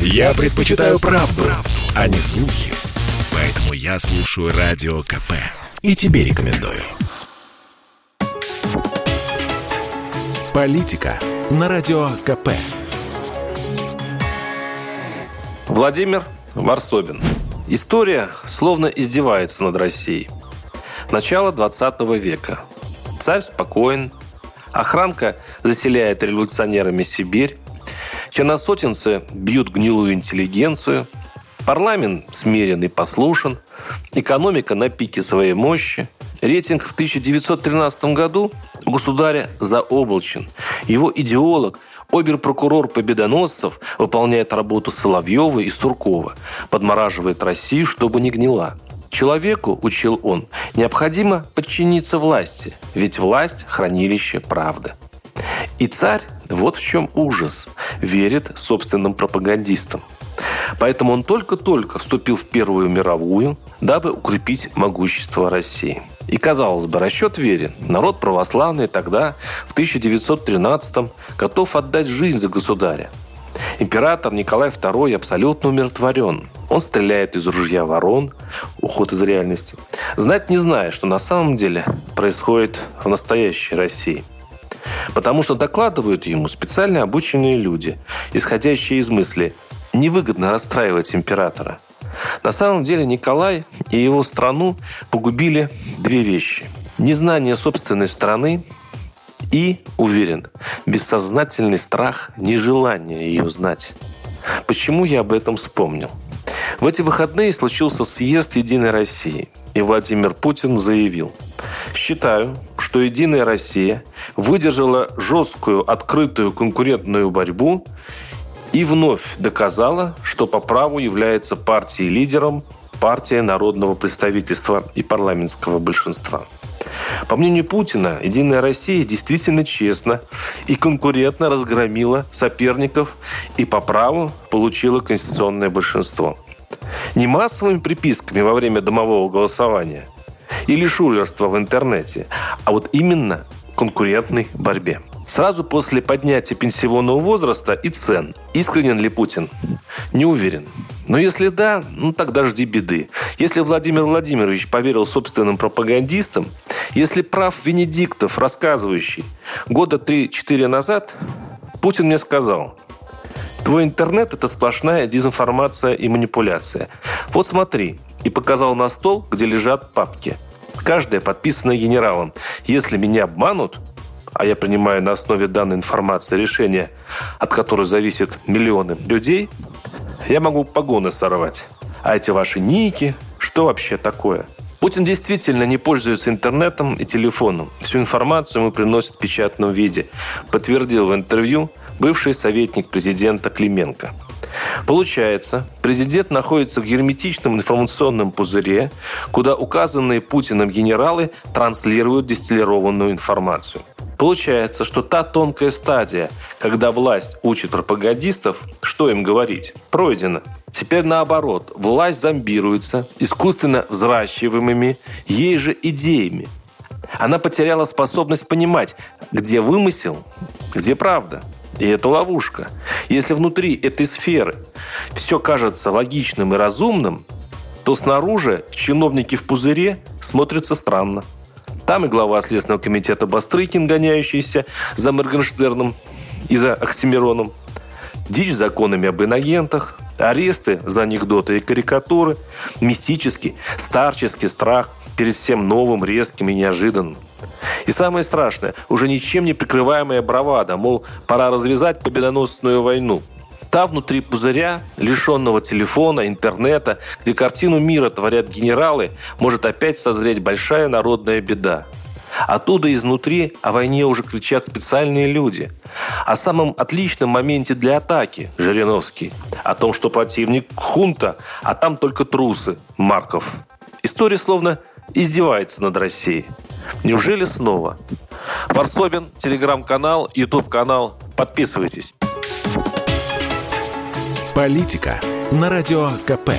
Я предпочитаю правду, правду, а не слухи. Поэтому я слушаю Радио КП. И тебе рекомендую. Политика на Радио КП. Владимир Варсобин. История словно издевается над Россией. Начало 20 века. Царь спокоен. Охранка заселяет революционерами Сибирь. Черносотенцы бьют гнилую интеллигенцию. Парламент смирен и послушен. Экономика на пике своей мощи. Рейтинг в 1913 году государя заоблачен. Его идеолог Обер-прокурор Победоносцев выполняет работу Соловьева и Суркова, подмораживает Россию, чтобы не гнила. Человеку, учил он, необходимо подчиниться власти, ведь власть – хранилище правды. И царь, вот в чем ужас, верит собственным пропагандистам. Поэтому он только-только вступил в Первую мировую, дабы укрепить могущество России. И, казалось бы, расчет верен. Народ православный тогда, в 1913-м, готов отдать жизнь за государя. Император Николай II абсолютно умиротворен. Он стреляет из ружья ворон, уход из реальности. Знать не зная, что на самом деле происходит в настоящей России. Потому что докладывают ему специально обученные люди, исходящие из мысли «невыгодно расстраивать императора». На самом деле Николай и его страну погубили две вещи. Незнание собственной страны и, уверен, бессознательный страх, нежелание ее знать. Почему я об этом вспомнил? В эти выходные случился съезд «Единой России», и Владимир Путин заявил, «Считаю, что «Единая Россия» выдержала жесткую, открытую конкурентную борьбу и вновь доказала, что по праву является партией-лидером, партия народного представительства и парламентского большинства. По мнению Путина, «Единая Россия» действительно честно и конкурентно разгромила соперников и по праву получила конституционное большинство. Не массовыми приписками во время домового голосования или шулерства в интернете, а вот именно конкурентной борьбе. Сразу после поднятия пенсионного возраста и цен. Искренен ли Путин? Не уверен. Но если да, ну тогда жди беды. Если Владимир Владимирович поверил собственным пропагандистам, если прав Венедиктов, рассказывающий года 3-4 назад, Путин мне сказал, твой интернет – это сплошная дезинформация и манипуляция. Вот смотри, и показал на стол, где лежат папки. Каждая подписана генералом. Если меня обманут, а я принимаю на основе данной информации решение, от которой зависят миллионы людей, я могу погоны сорвать. А эти ваши ники, что вообще такое? Путин действительно не пользуется интернетом и телефоном. Всю информацию ему приносят в печатном виде, подтвердил в интервью бывший советник президента Клименко. Получается, президент находится в герметичном информационном пузыре, куда указанные Путиным генералы транслируют дистиллированную информацию. Получается, что та тонкая стадия, когда власть учит пропагандистов, что им говорить, пройдена. Теперь наоборот, власть зомбируется искусственно взращиваемыми ей же идеями. Она потеряла способность понимать, где вымысел, где правда. И это ловушка. Если внутри этой сферы все кажется логичным и разумным, то снаружи чиновники в пузыре смотрятся странно. Там и глава Следственного комитета Бастрыкин, гоняющийся за Моргенштерном и за Оксимироном. Дичь законами об инагентах, аресты за анекдоты и карикатуры, мистический, старческий страх перед всем новым, резким и неожиданным. И самое страшное, уже ничем не прикрываемая бравада, мол, пора развязать победоносную войну – Та внутри пузыря, лишенного телефона, интернета, где картину мира творят генералы, может опять созреть большая народная беда. Оттуда изнутри о войне уже кричат специальные люди. О самом отличном моменте для атаки – Жириновский. О том, что противник – хунта, а там только трусы – Марков. История словно издевается над Россией. Неужели снова? Варсобин, телеграм-канал, ютуб-канал. Подписывайтесь. Политика на радио КП.